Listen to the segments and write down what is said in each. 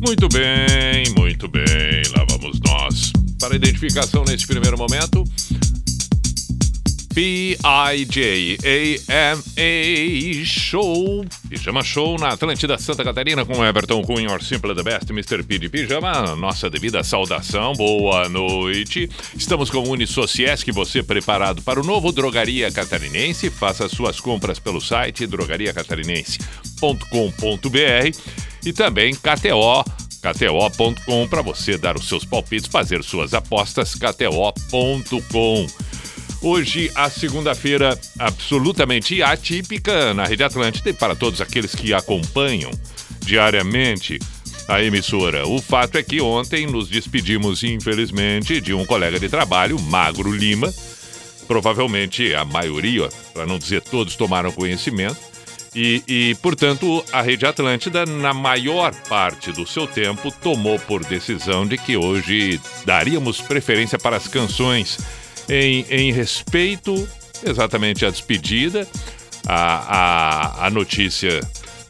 Muito bem, muito bem. Lá vamos nós. Para identificação neste primeiro momento, P-I-J-A-M-A Show. Pijama Show na Atlântida Santa Catarina com Everton Cunha, or Simple the Best, Mr. P de Pijama. Nossa devida saudação, boa noite. Estamos com o Unisociesc, você preparado para o novo Drogaria Catarinense. Faça suas compras pelo site drogariacatarinense.com.br e também KTO KTO.com para você dar os seus palpites, fazer suas apostas, KTO.com. Hoje, a segunda-feira absolutamente atípica na Rede Atlântida e para todos aqueles que acompanham diariamente a emissora. O fato é que ontem nos despedimos, infelizmente, de um colega de trabalho, Magro Lima. Provavelmente a maioria, para não dizer todos, tomaram conhecimento. E, e, portanto, a Rede Atlântida, na maior parte do seu tempo, tomou por decisão de que hoje daríamos preferência para as canções em, em respeito exatamente à despedida, à, à, à notícia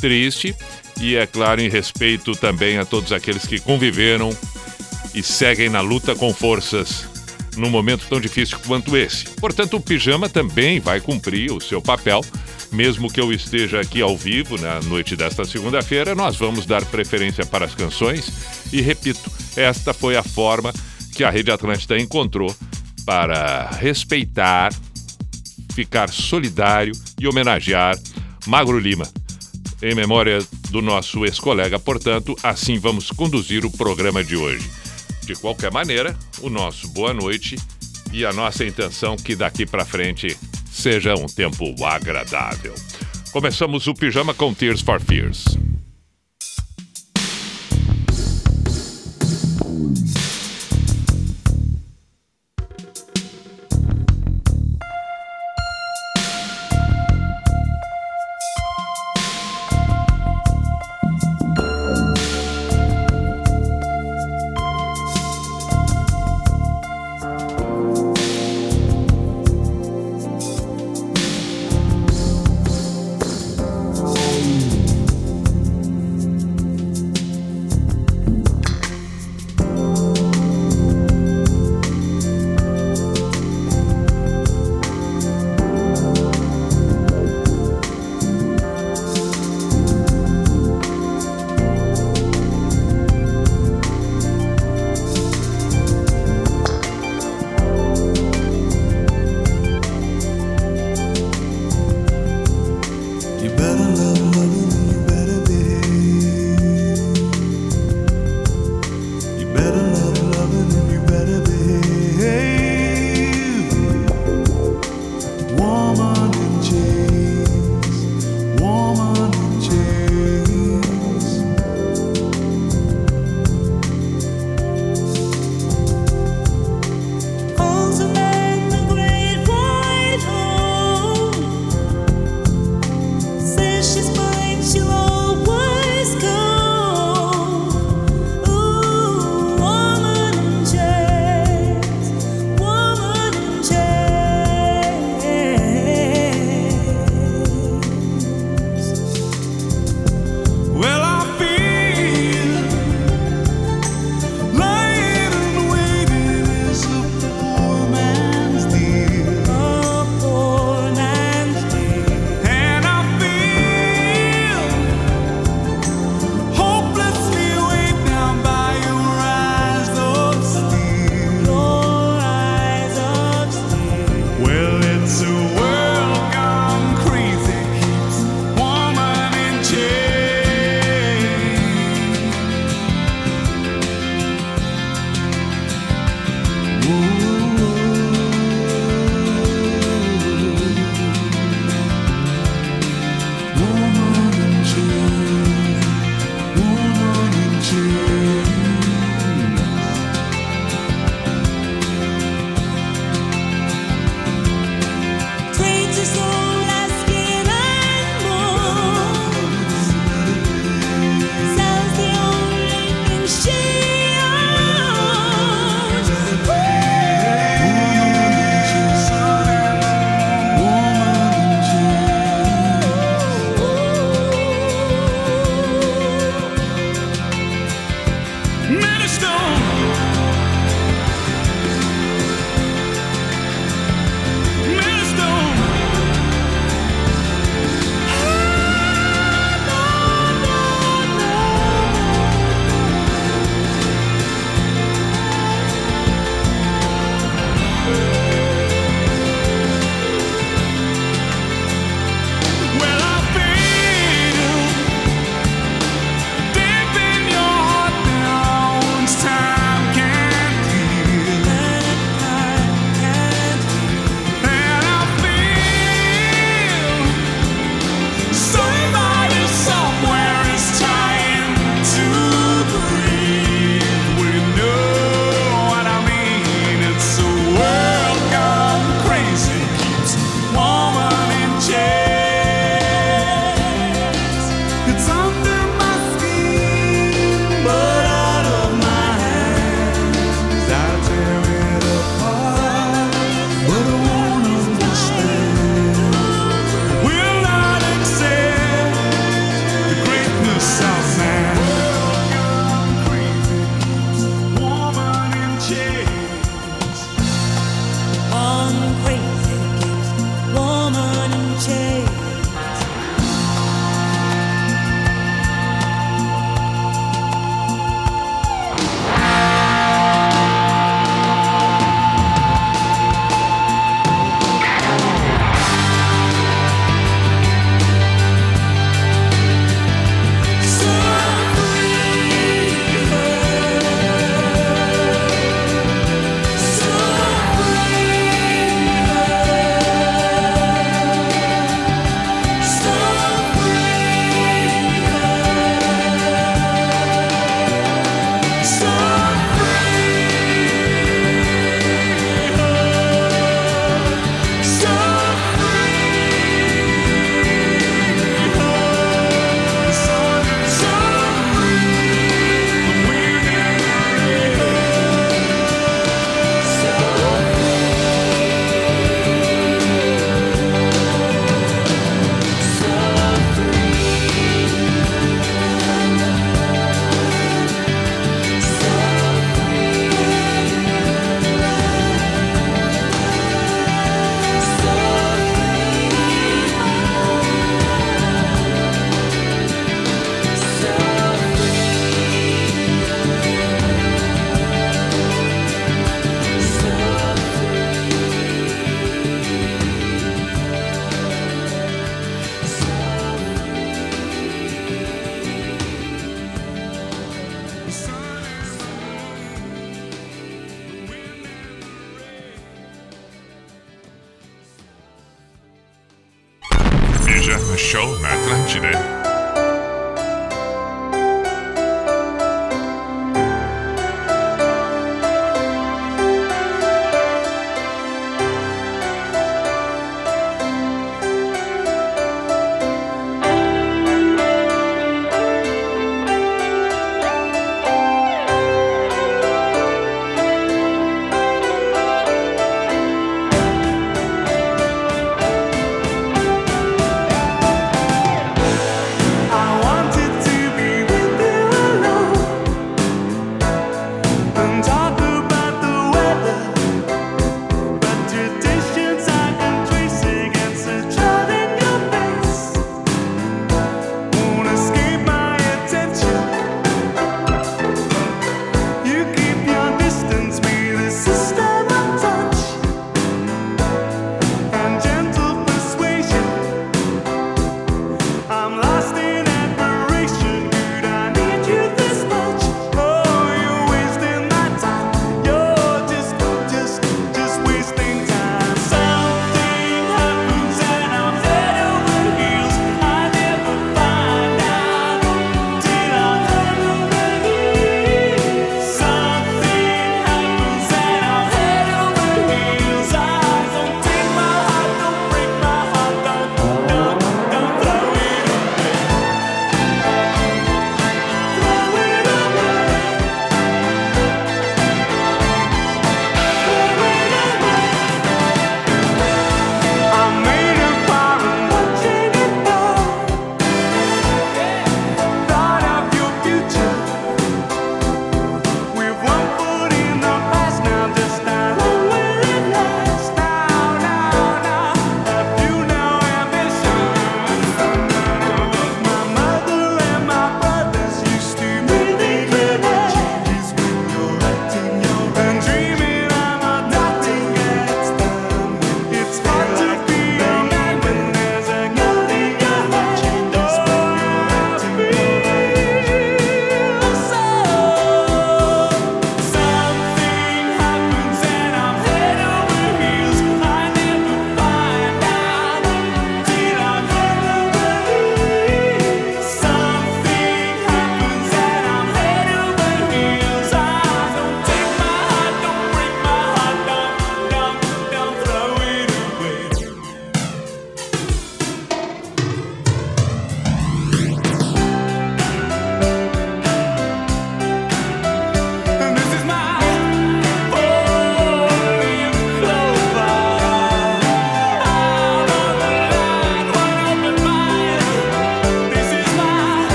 triste e, é claro, em respeito também a todos aqueles que conviveram e seguem na luta com forças num momento tão difícil quanto esse. Portanto, o pijama também vai cumprir o seu papel mesmo que eu esteja aqui ao vivo na noite desta segunda-feira, nós vamos dar preferência para as canções e repito, esta foi a forma que a Rede Atlântida encontrou para respeitar, ficar solidário e homenagear Magro Lima. Em memória do nosso ex-colega, portanto, assim vamos conduzir o programa de hoje. De qualquer maneira, o nosso boa noite e a nossa intenção que daqui para frente seja um tempo agradável. Começamos o pijama com Tears for Fears.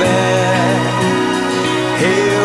Caminhando a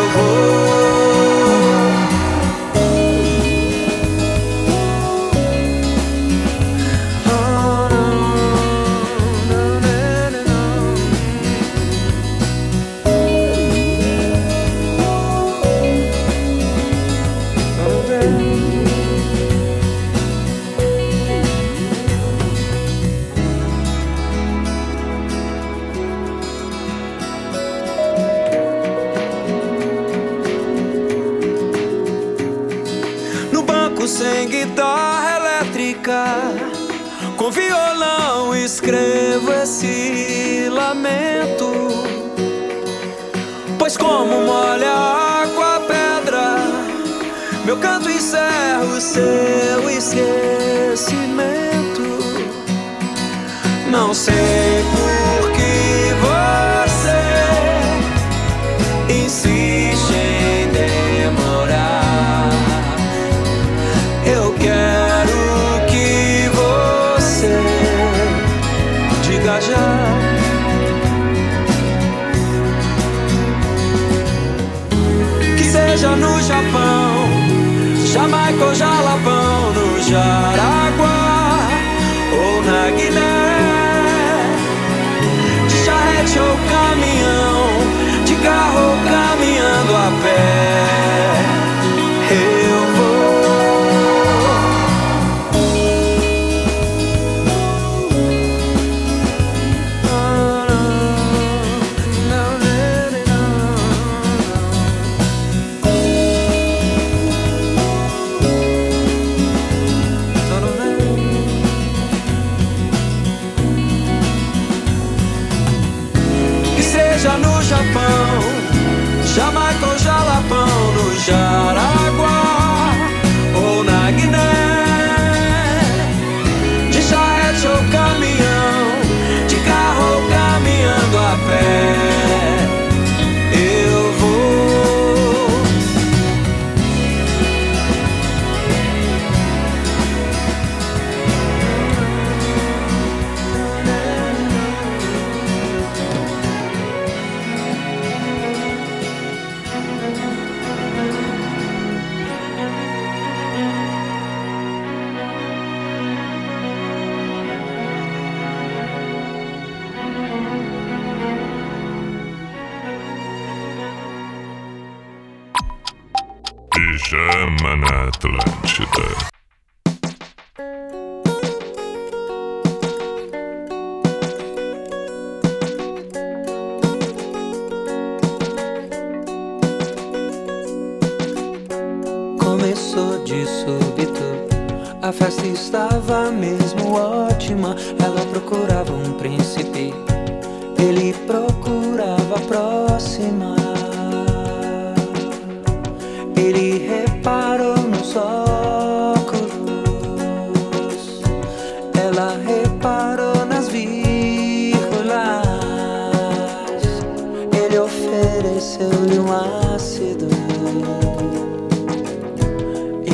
Não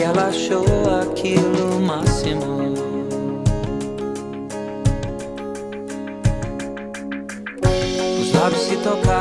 E ela achou aquilo máximo. Os lábios se tocaram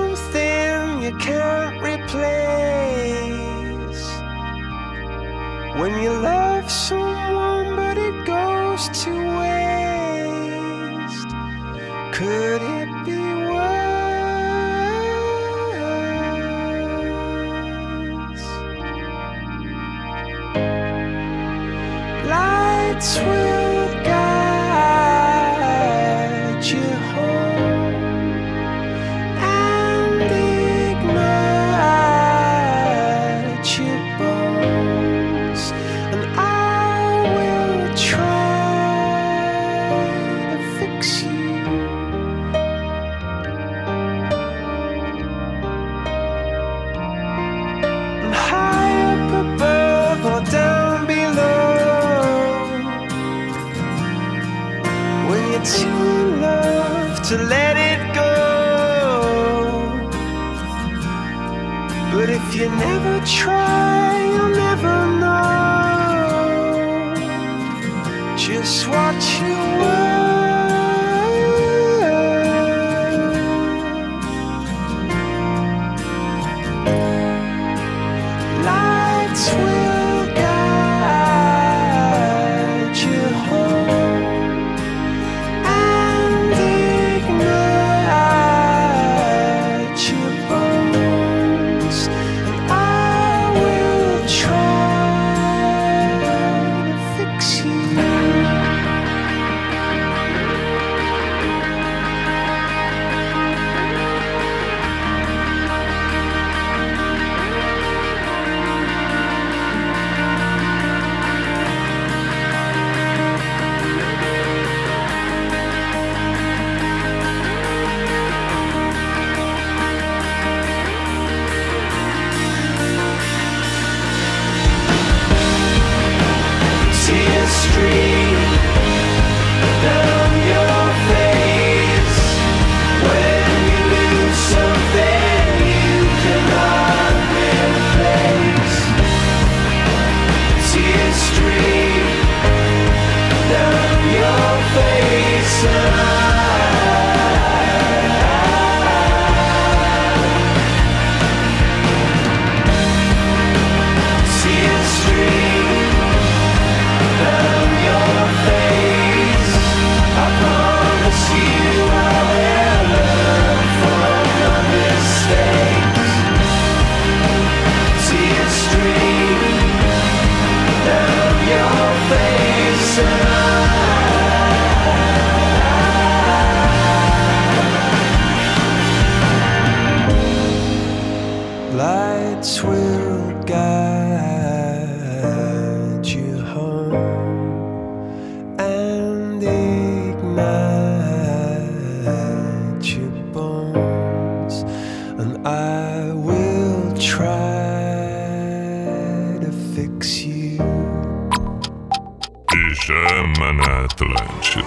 can't replace when you love.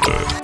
Minute.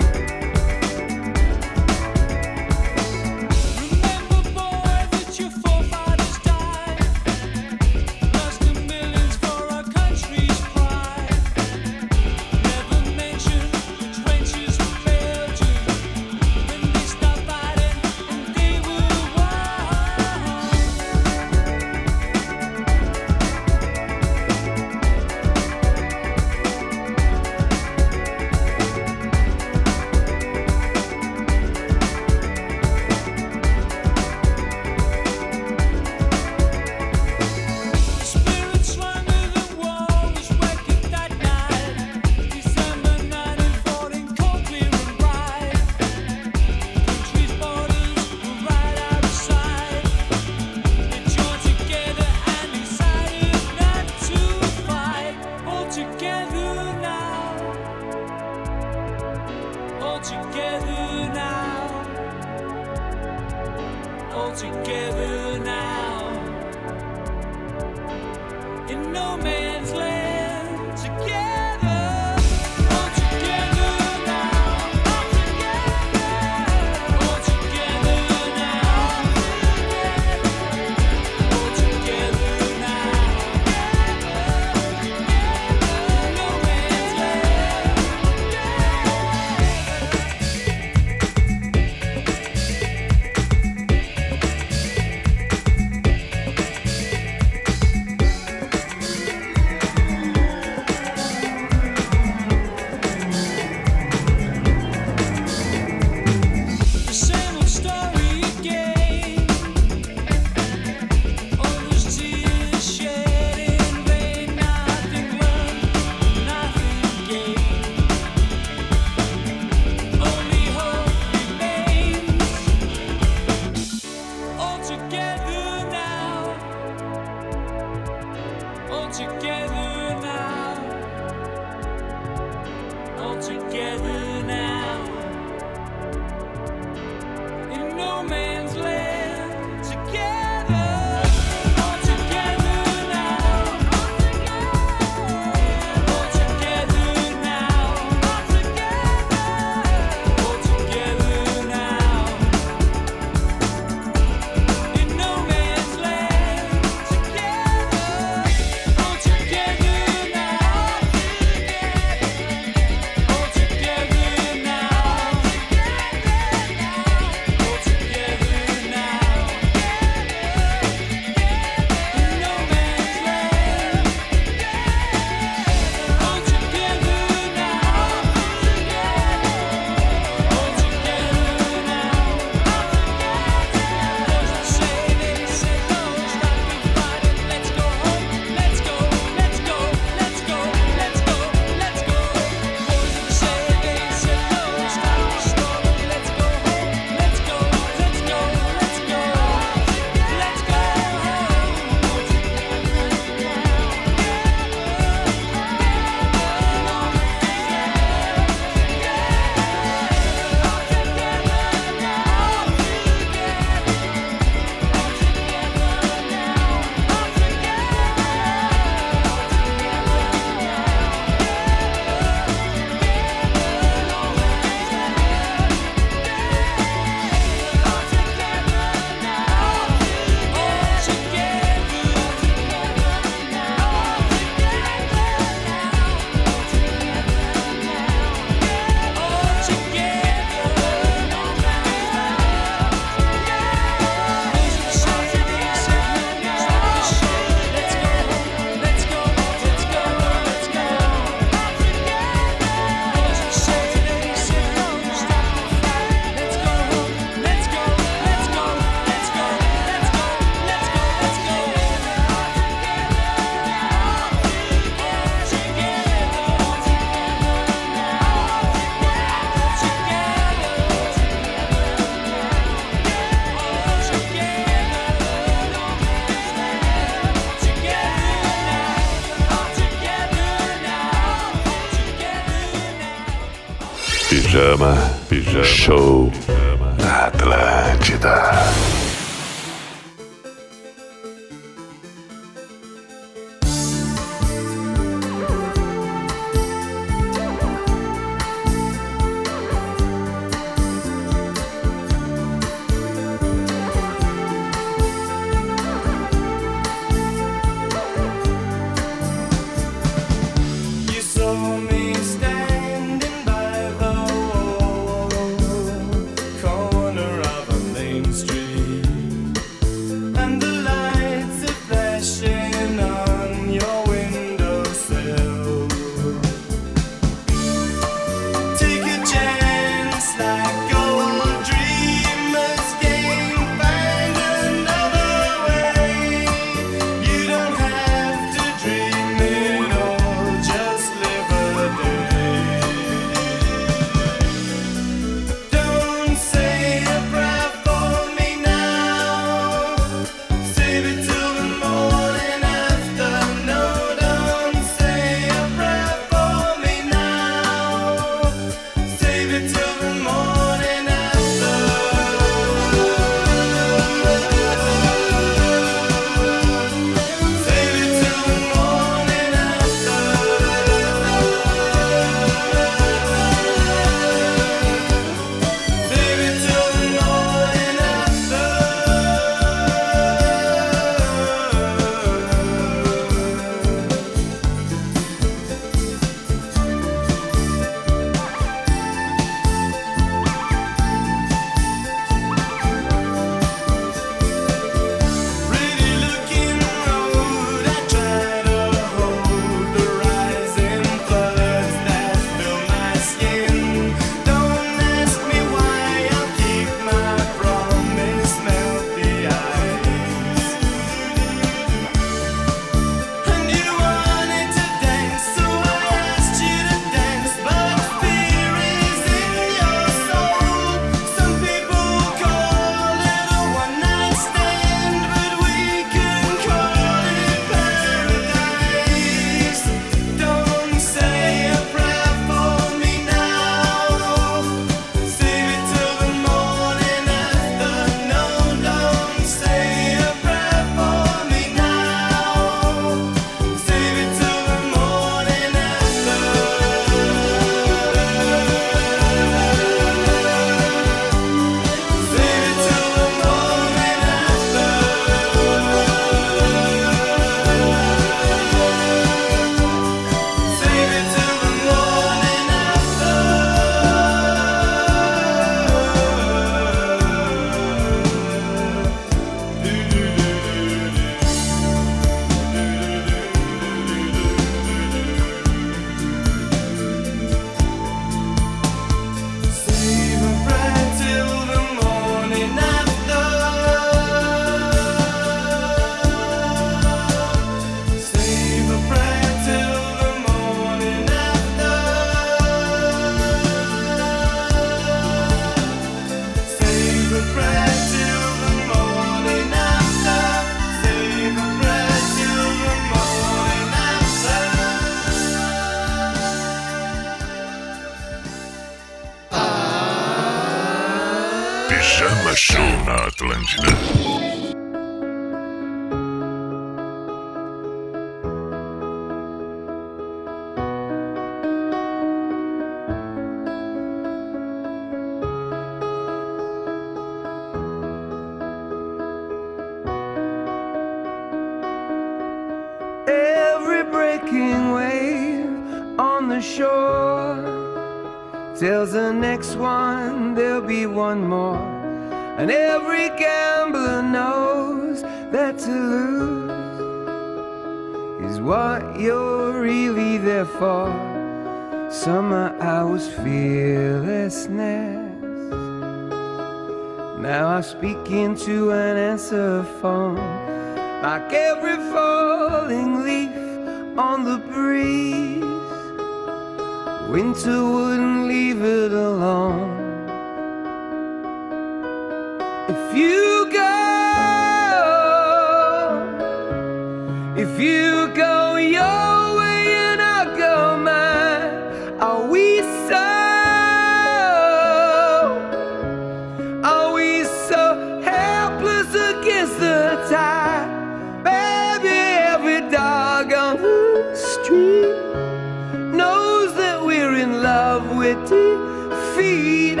with defeat?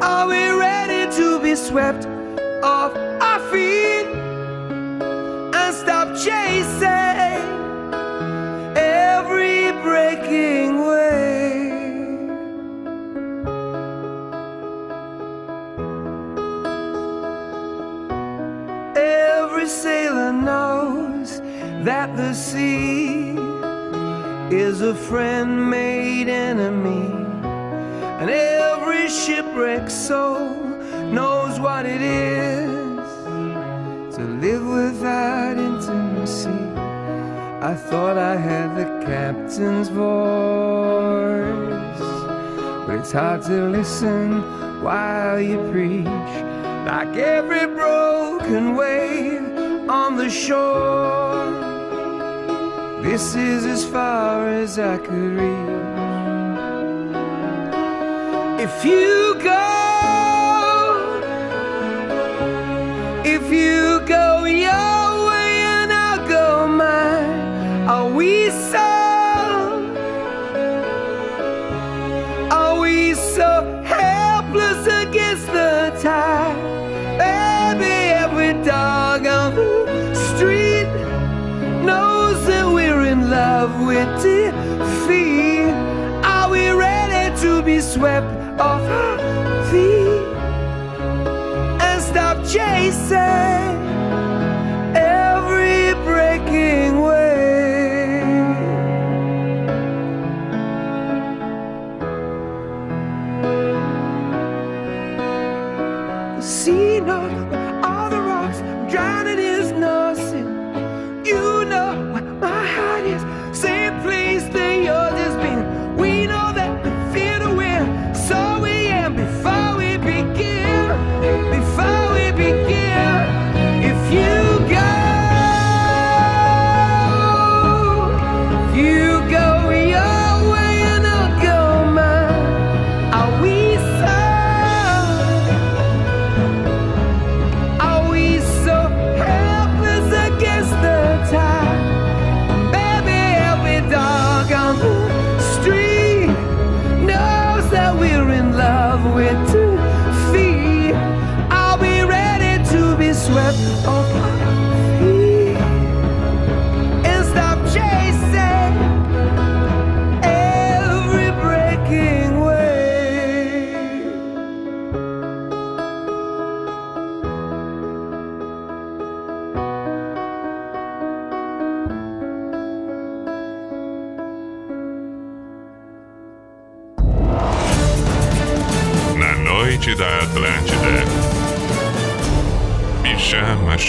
Are we ready to be swept off our feet and stop chasing every breaking wave? Every sailor knows that the sea is a friend made enemy and every shipwrecked soul knows what it is to live without intimacy. I thought I had the captain's voice, but it's hard to listen while you preach. Like every broken wave on the shore, this is as far as I could reach. If you go, if you go your way and I'll go mine, are we so? Are we so helpless against the tide? Baby, every dog on the street knows that we're in love with defeat. Are we ready to be swept of thee and stop chasing.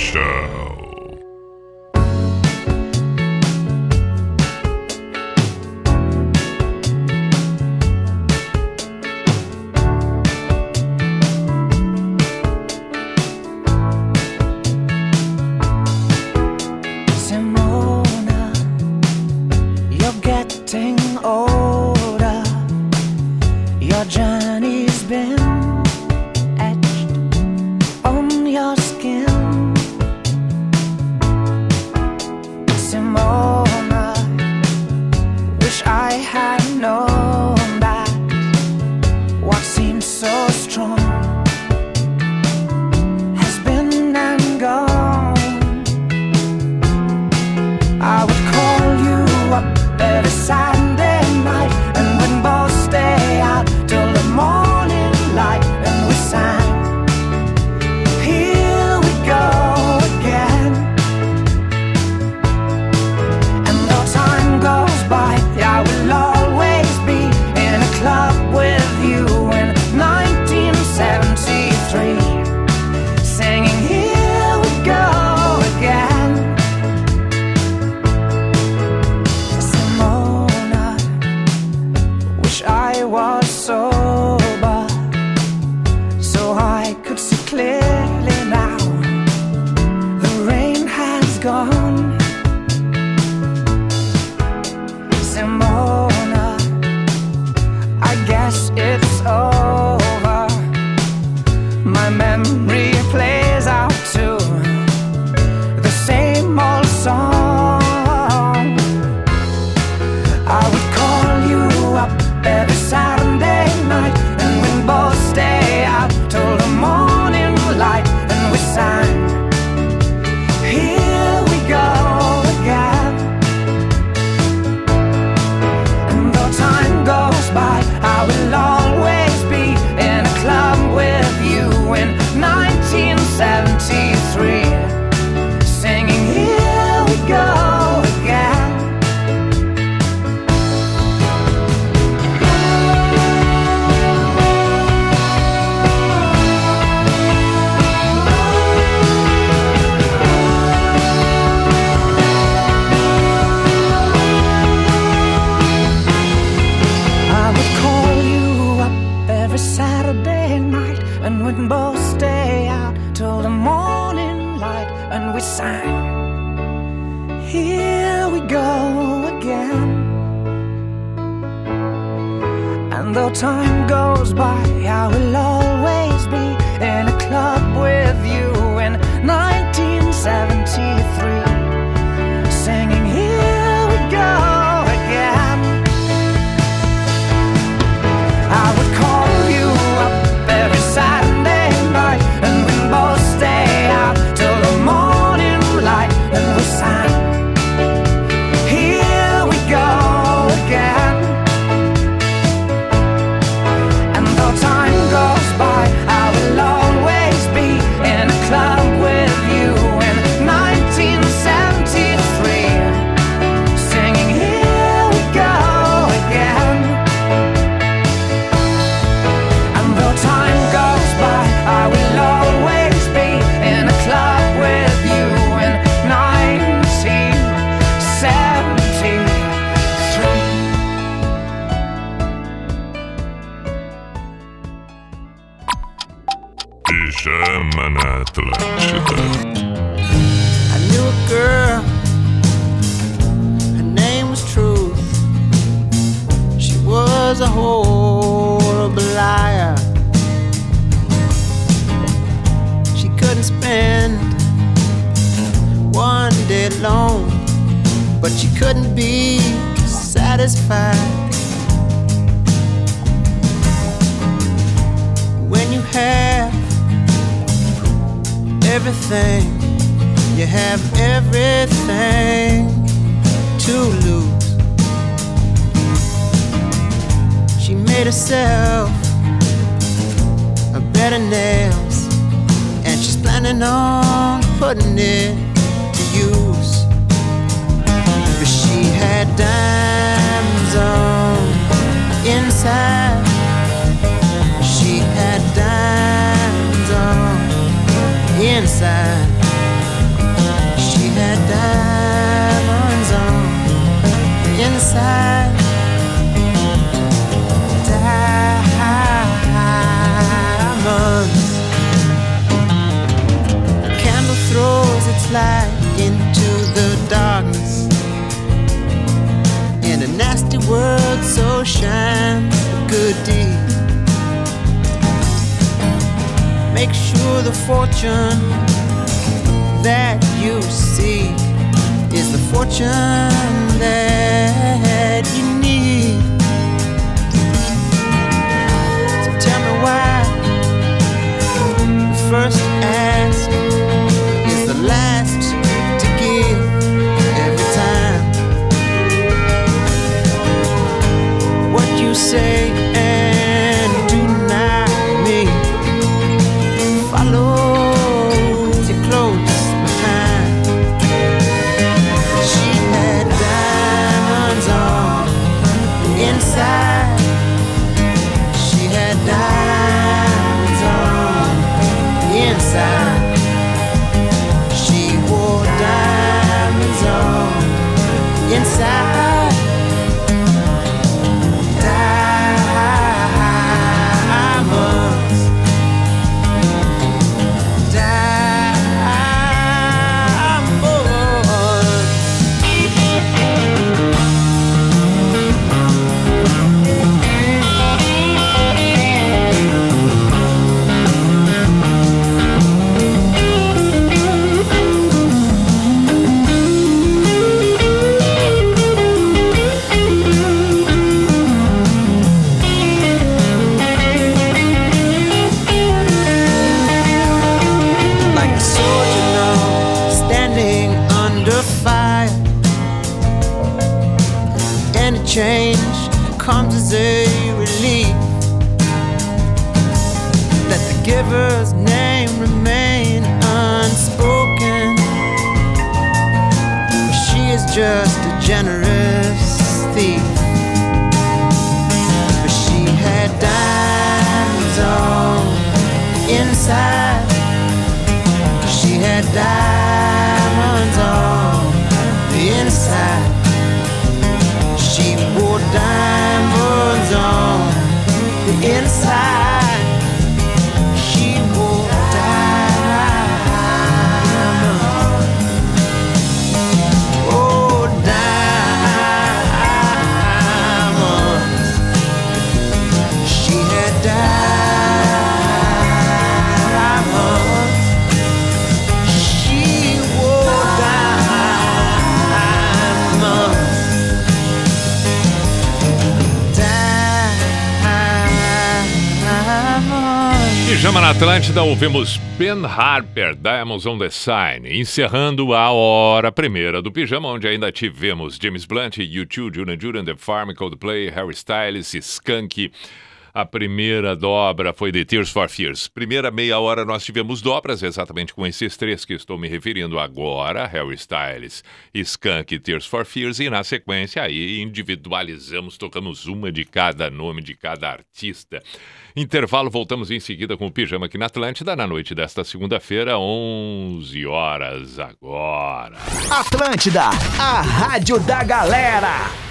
Pijama spend one day alone, but she couldn't be satisfied. When you have everything, you have everything to lose. She made herself a better nail planning on putting it to use. But she had diamonds on inside. She had diamonds on inside. She had diamonds on inside. slide into the darkness. In a nasty world, so shine a good deed. Make sure the fortune that you see is the fortune that you need. So tell me why. First ask what you say Pijama na Atlântida, ouvimos Ben Harper, Diamonds on the Sign, encerrando a hora primeira do Pijama, onde ainda tivemos James Blunt, U2, Duran Duran, The Farm, Coldplay, Harry Styles, Skunk, a primeira dobra foi The Tears for Fears. Primeira meia hora nós tivemos dobras, exatamente com esses três que estou me referindo agora, Harry Styles, Skunk e Tears for Fears, e na sequência aí individualizamos, tocamos uma de cada nome, de cada artista. Intervalo, voltamos em seguida com o Pijama aqui na Atlântida, na noite desta segunda-feira, 11 horas agora. Atlântida, a rádio da galera.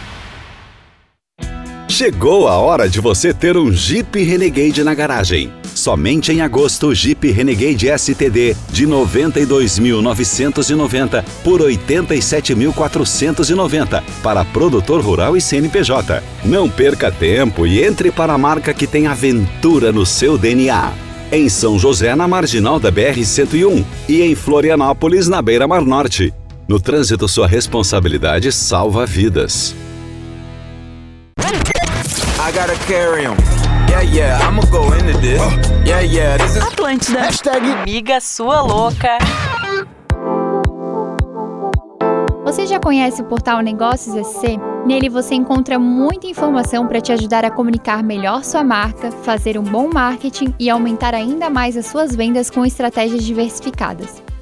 Chegou a hora de você ter um Jeep Renegade na garagem. Somente em agosto, Jeep Renegade STD de 92.990 por 87.490 para produtor rural e CNPJ. Não perca tempo e entre para a marca que tem aventura no seu DNA. Em São José, na marginal da BR-101 e em Florianópolis, na Beira Mar Norte. No trânsito, sua responsabilidade salva vidas. I gotta carry 'em. Yeah, yeah, I'ma go into this. Yeah, yeah, this is Atlântida. hashtag Amiga sua louca. Você já conhece o portal Negócios SC? Nele você encontra muita informação para te ajudar a comunicar melhor sua marca, fazer um bom marketing e aumentar ainda mais as suas vendas com estratégias diversificadas.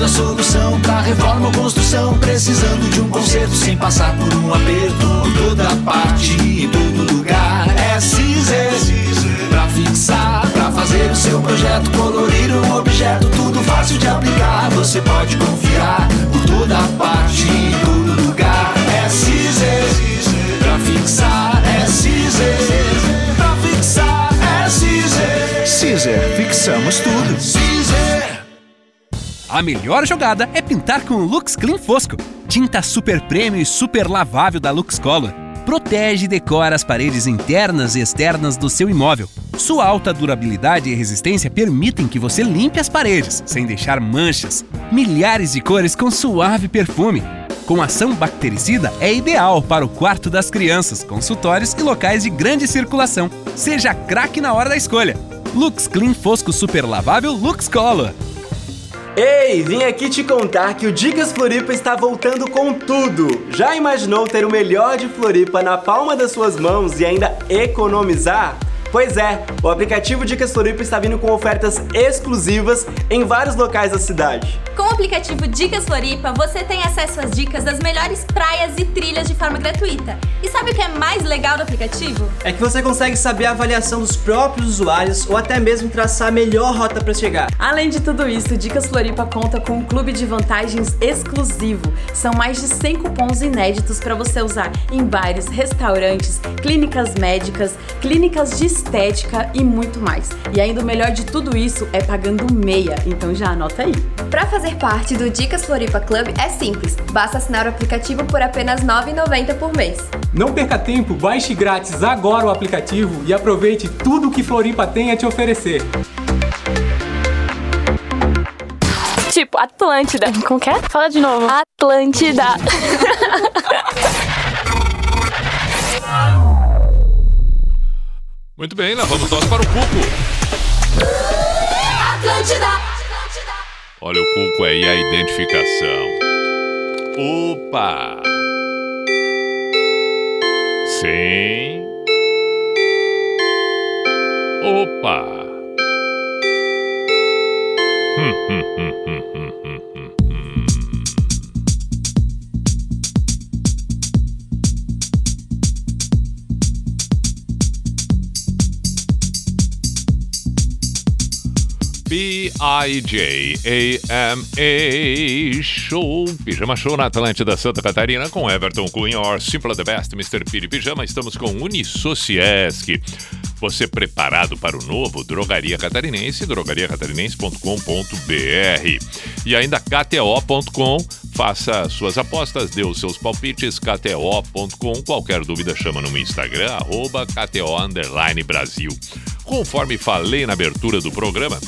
Procurando a solução pra reforma ou construção. Precisando de um conserto sem passar por um aperto. Toda parte e todo lugar. É Cizer Pra fixar, pra fazer o seu projeto. Colorir um objeto, tudo fácil de aplicar. Você pode confiar por toda parte e todo lugar. É Cizer Pra fixar é Cizer Pra fixar é Cizer Cizer, fixamos tudo A melhor jogada é pintar com o Lux Clean Fosco, tinta super prêmio e super lavável da Lux Color. Protege e decora as paredes internas e externas do seu imóvel. Sua alta durabilidade e resistência permitem que você limpe as paredes, sem deixar manchas. Milhares de cores com suave perfume. Com ação bactericida, é ideal para o quarto das crianças, consultórios e locais de grande circulação. Seja craque na hora da escolha. Lux Clean Fosco Super Lavável Lux Color. Ei, vim aqui te contar que o Dicas Floripa está voltando com tudo. Já imaginou ter o melhor de Floripa na palma das suas mãos e ainda economizar? Pois é, o aplicativo Dicas Floripa está vindo com ofertas exclusivas em vários locais da cidade. Com o aplicativo Dicas Floripa, você tem acesso às dicas das melhores praias e trilhas de forma gratuita. E sabe o que é mais legal do aplicativo? É que você consegue saber a avaliação dos próprios usuários ou até mesmo traçar a melhor rota para chegar. Além de tudo isso, Dicas Floripa conta com um clube de vantagens exclusivo. São mais de 100 cupons inéditos para você usar em bares, restaurantes, clínicas médicas, clínicas de estética e muito mais. E ainda o melhor de tudo isso é pagando meia, então já anota aí. Para fazer parte do Dicas Floripa Club é simples, basta assinar o aplicativo por apenas R$ 9,90 por mês. Não perca tempo, baixe grátis agora o aplicativo e aproveite tudo que Floripa tem a te oferecer. Tipo, Atlântida. Como que é? Fala de novo. Atlântida. Muito bem, lá vamos nós para o Cuco. Atlântida! Olha o Cuco aí, a identificação. Opa! Sim. Opa! Hum, hum, hum, hum, hum, B-I-J-A-M-A Show, Pijama Show na Atlântida Santa Catarina com Everton Cunha, or Simple the Best, Mr. Piri Pijama. Estamos com Unisociesc. Você preparado para o novo? Drogaria Catarinense, drogariacatarinense.com.br. E ainda KTO.com. Faça suas apostas, dê os seus palpites, KTO.com. Qualquer dúvida, chama no Instagram, arroba KTO Brasil. Conforme falei na abertura do programa,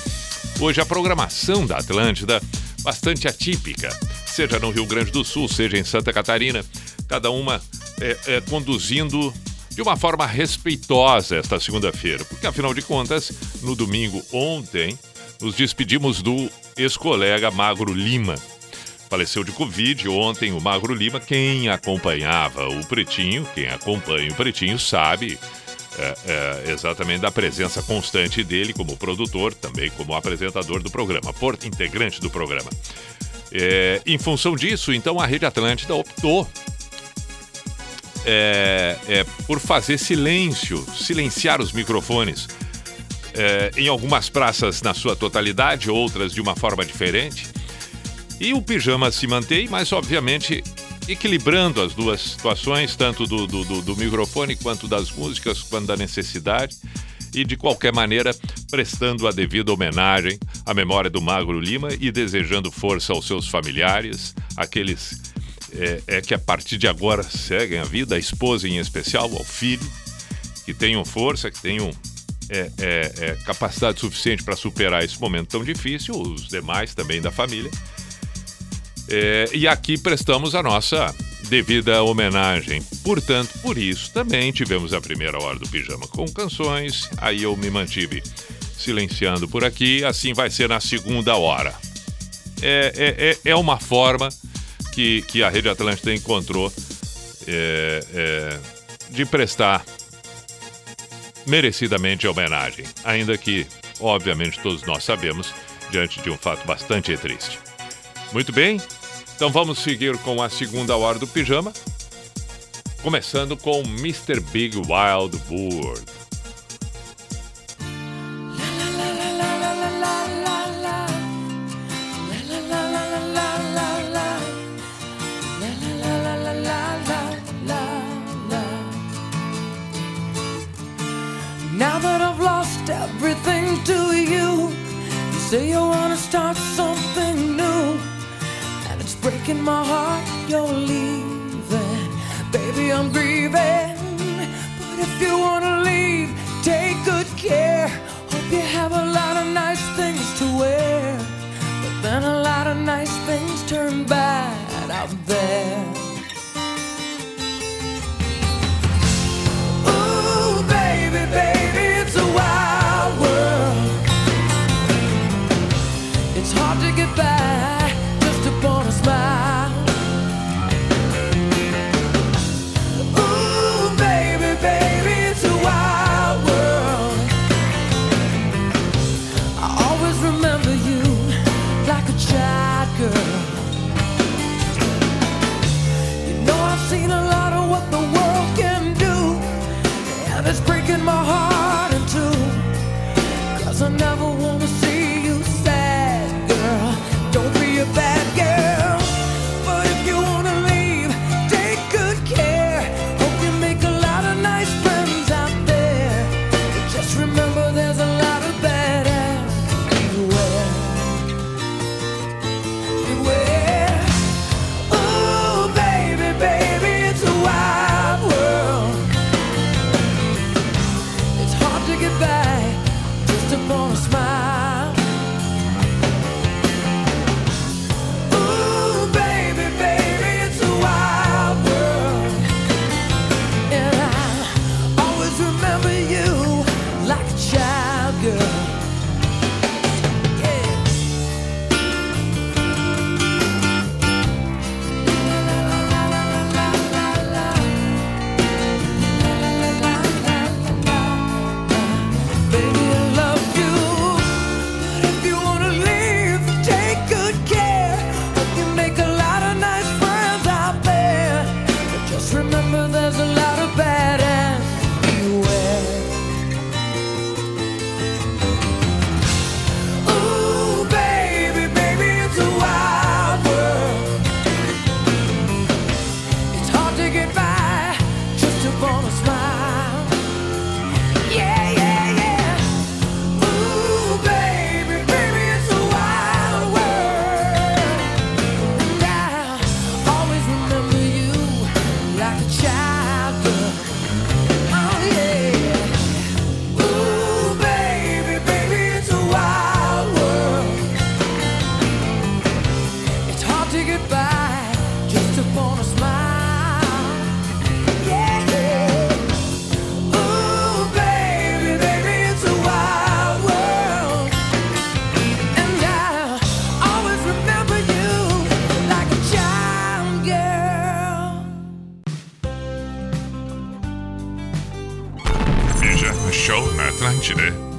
hoje a programação da Atlântida bastante atípica, seja no Rio Grande do Sul, seja em Santa Catarina, cada uma é, é, conduzindo de uma forma respeitosa esta segunda-feira, porque afinal de contas, no domingo ontem, nos despedimos do ex-colega Magro Lima. Faleceu de Covid ontem o Magro Lima. Quem acompanhava o Pretinho, quem acompanha o Pretinho, sabe é, é, exatamente da presença constante dele como produtor, também como apresentador do programa, por integrante do programa. É, em função disso, então, a Rede Atlântida optou é, é, por fazer silêncio, silenciar os microfones. É, em algumas praças na sua totalidade, outras de uma forma diferente. E o pijama se mantém, mas obviamente equilibrando as duas situações, tanto do, do, do, do microfone quanto das músicas, quanto da necessidade. E de qualquer maneira, prestando a devida homenagem à memória do Magro Lima e desejando força aos seus familiares, aqueles é, é que a partir de agora seguem a vida, a esposa em especial, ao filho, que tenham força, que tenham é, é, é, capacidade suficiente para superar esse momento tão difícil, os demais também da família. É, e aqui prestamos a nossa devida homenagem. Portanto, por isso também tivemos a primeira hora do pijama com canções. Aí eu me mantive silenciando por aqui. Assim vai ser na segunda hora. É, é, é, é uma forma que, que a Rede Atlântica encontrou é, é, de prestar merecidamente homenagem. Ainda que, obviamente, todos nós sabemos, diante de um fato bastante triste. Muito bem, então vamos seguir com a segunda hora do pijama. Começando com Mr. Big Wild lost everything to you, you say you wanna start something breaking my heart you're leaving. Baby, I'm grieving. But if you wanna leave, take good care. Hope you have a lot of nice things to wear. But then a lot of nice things turn bad out there. Ooh, baby, baby, it's a wild world. It's hard to get by na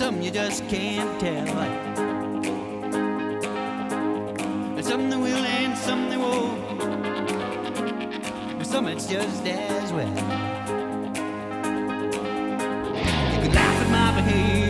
Some you just can't tell. And something that will and some that won't. But some it's just as well. You can laugh at my behavior.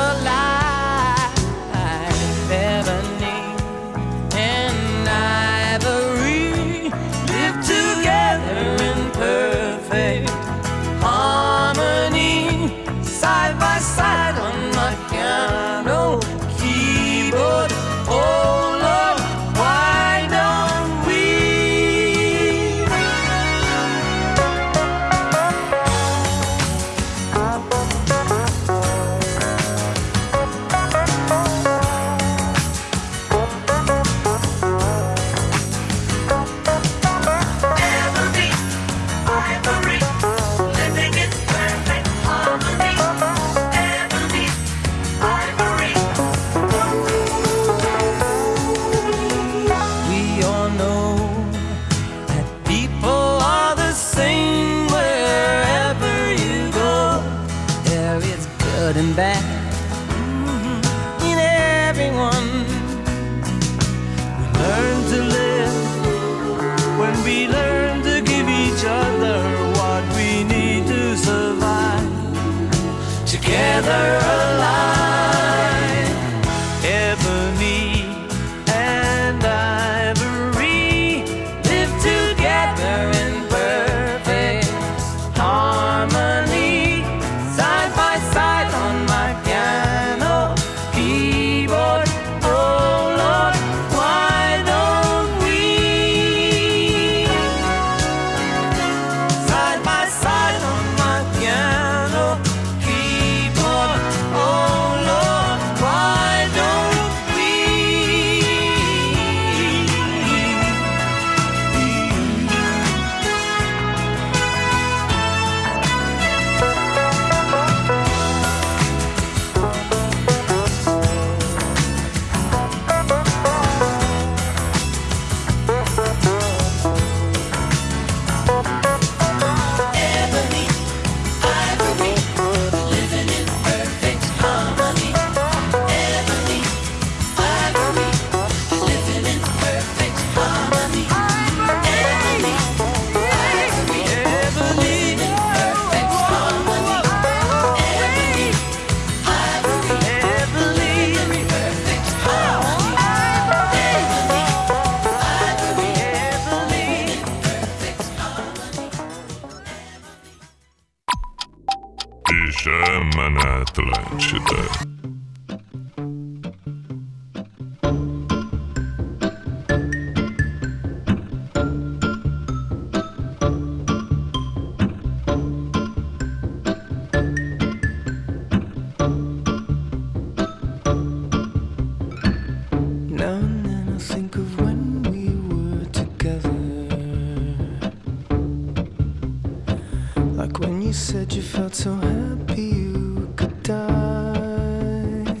said you felt so happy you could die.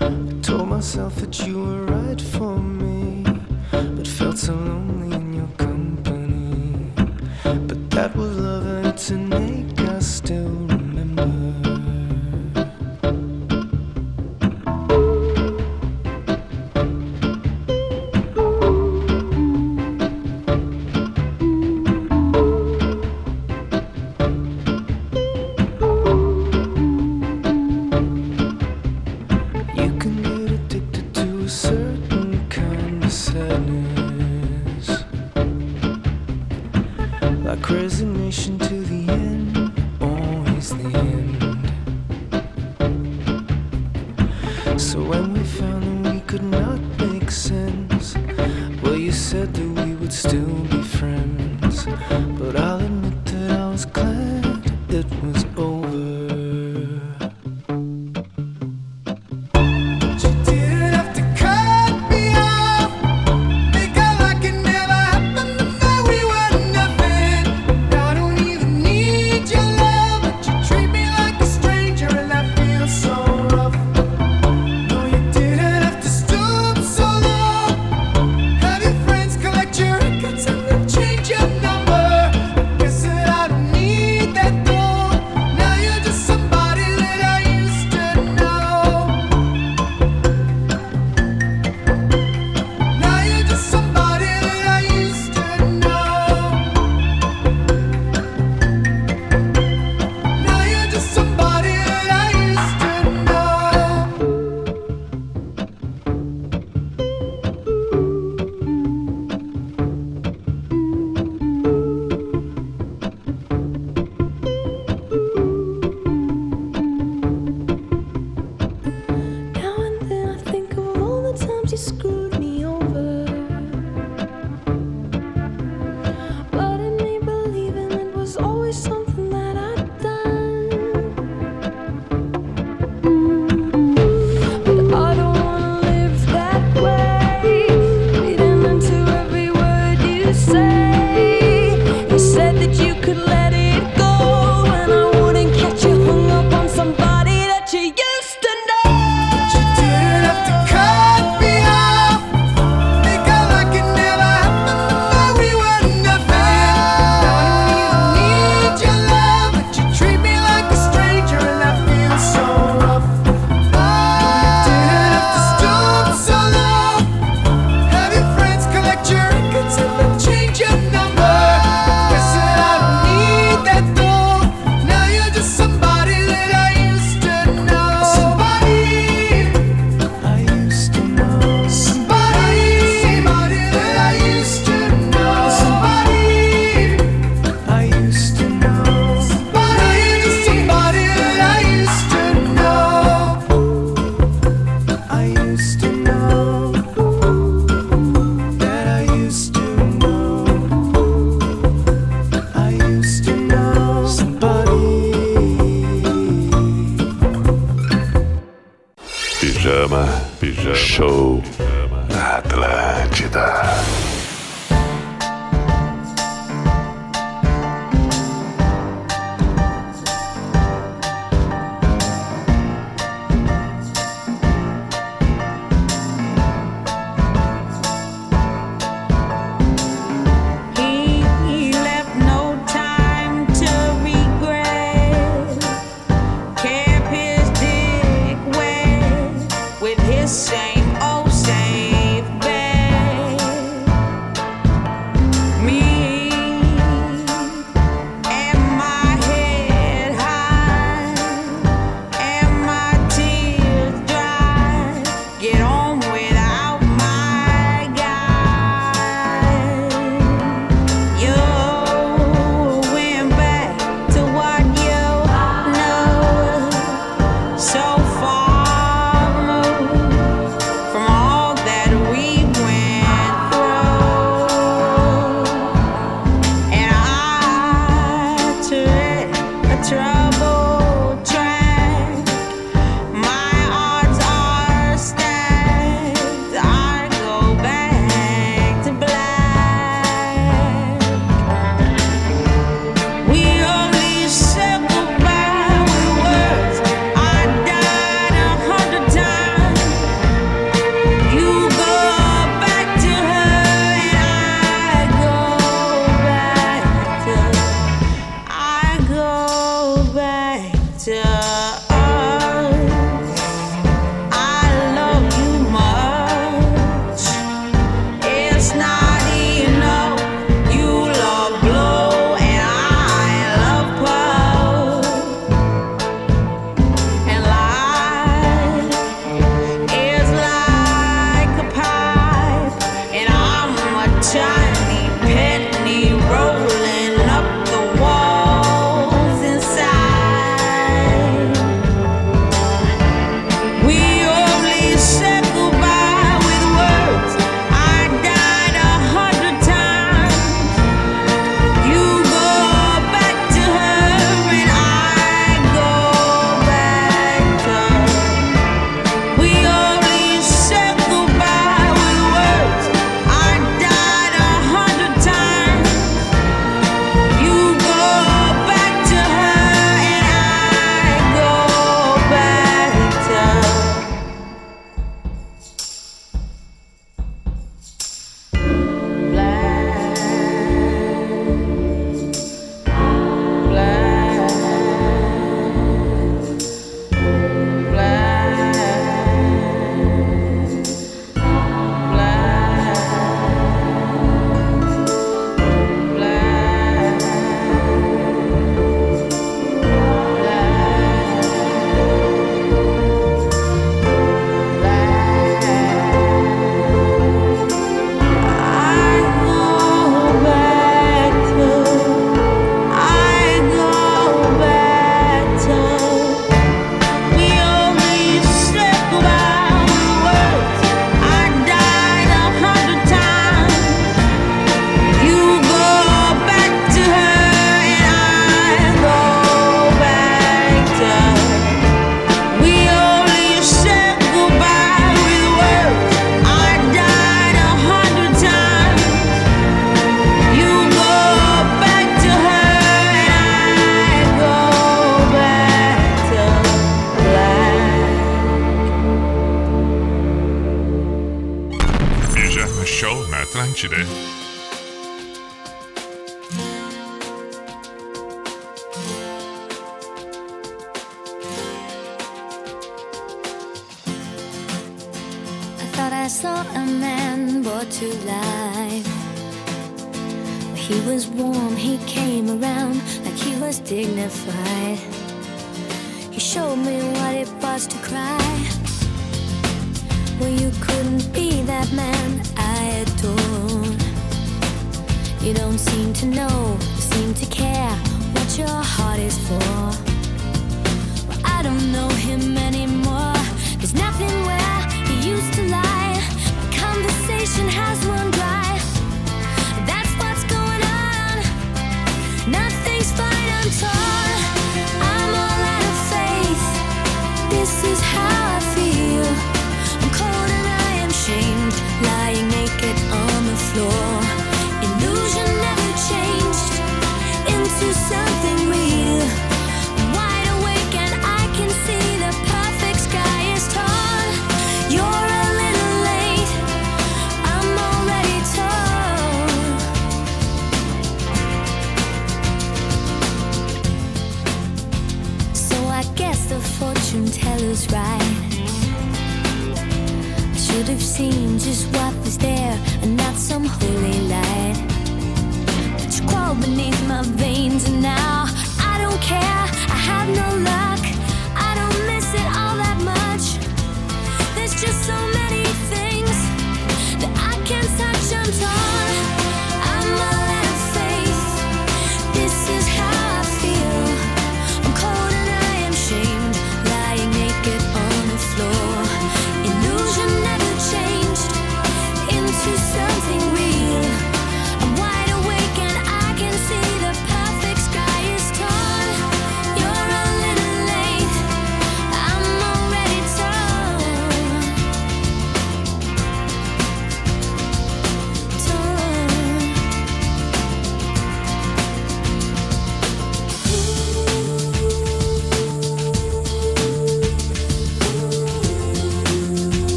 I told myself that you were right for me, but felt so lonely.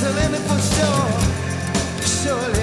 till any for sure. Surely.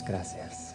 Gracias.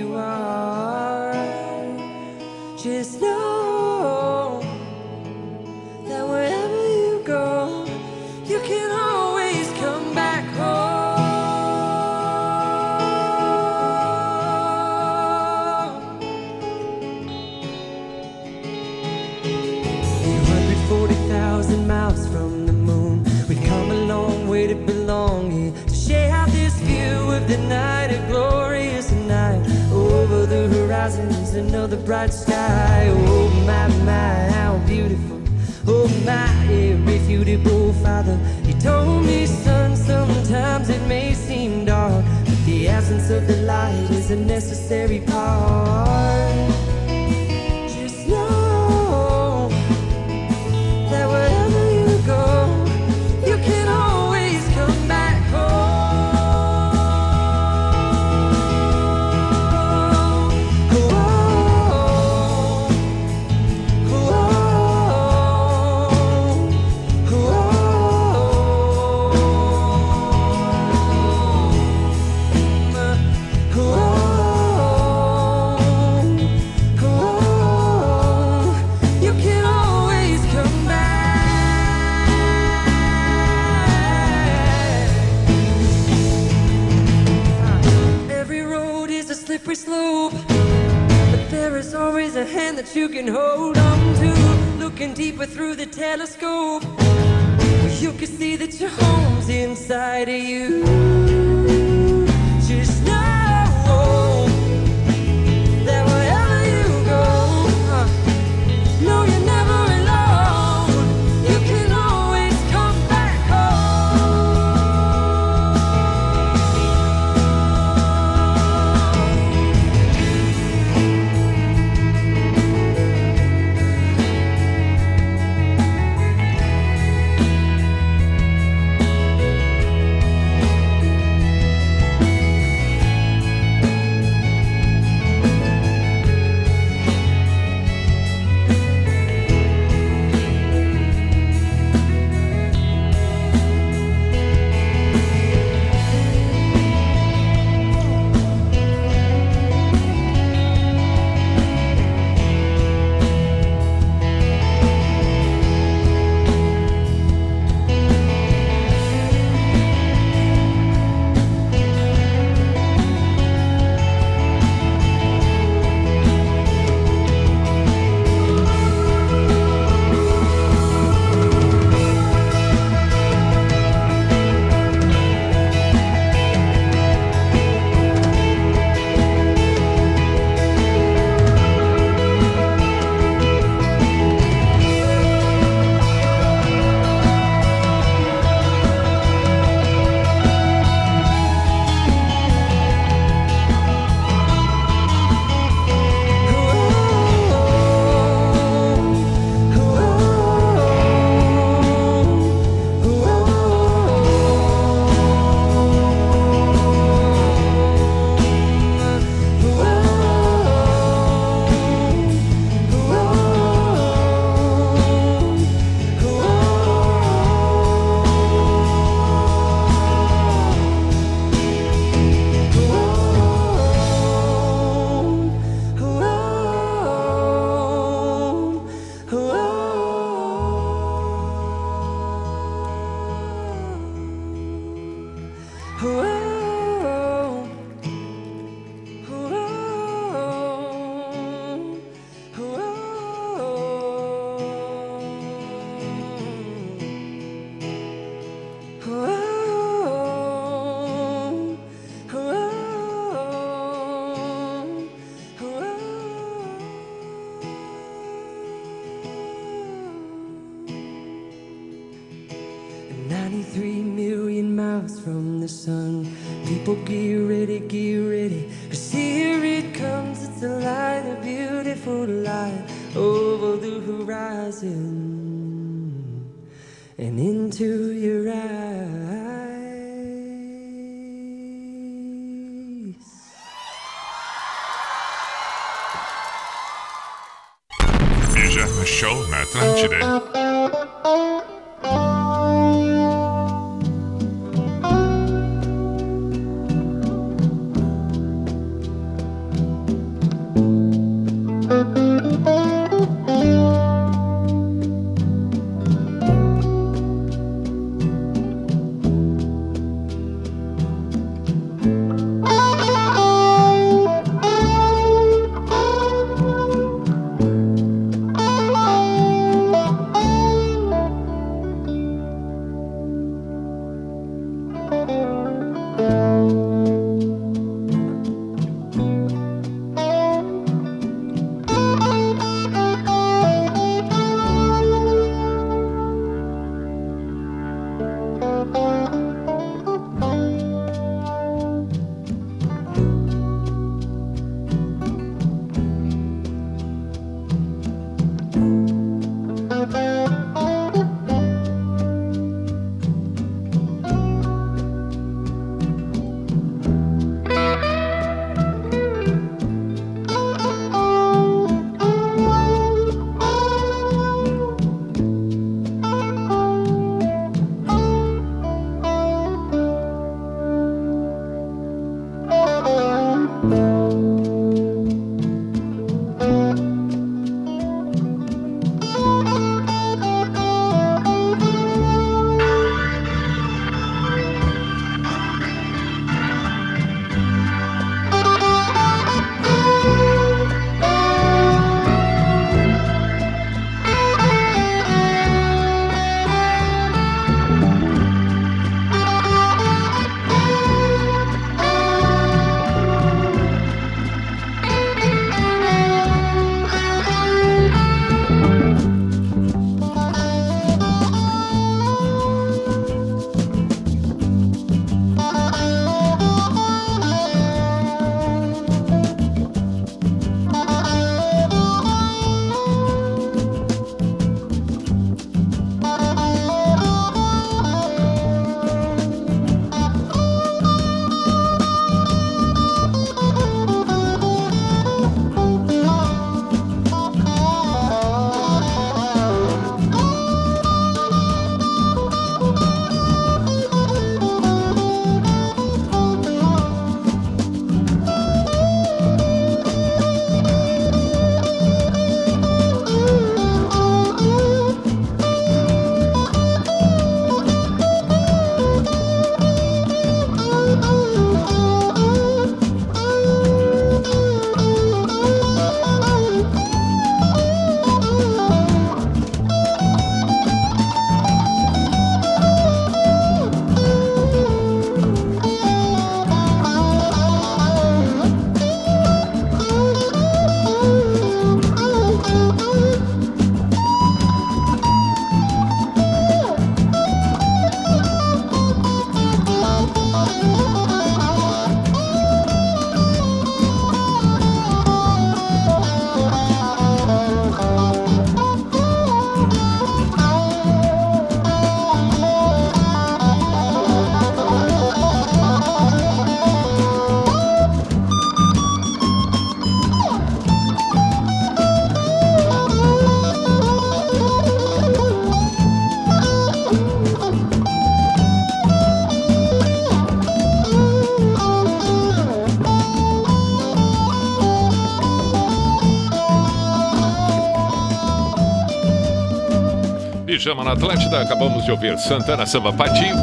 Pijama na Atlântida, acabamos de ouvir Santana Samba Patinho,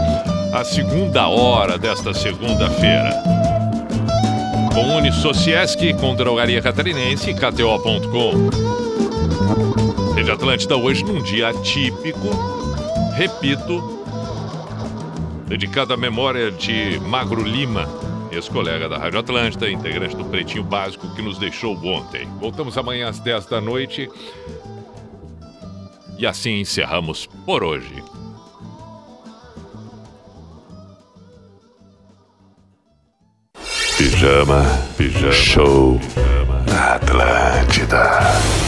a segunda hora desta segunda-feira. Com Unisociesc, com Drogaria Catarinense e KTO.com. Rede Atlântida hoje num dia atípico, repito, dedicado à memória de Magro Lima, ex-colega da Rádio Atlântida, integrante do Pretinho Básico que nos deixou ontem. Voltamos amanhã às 10 da noite. E assim encerramos por hoje. Pijama, pijama, show na Atlântida.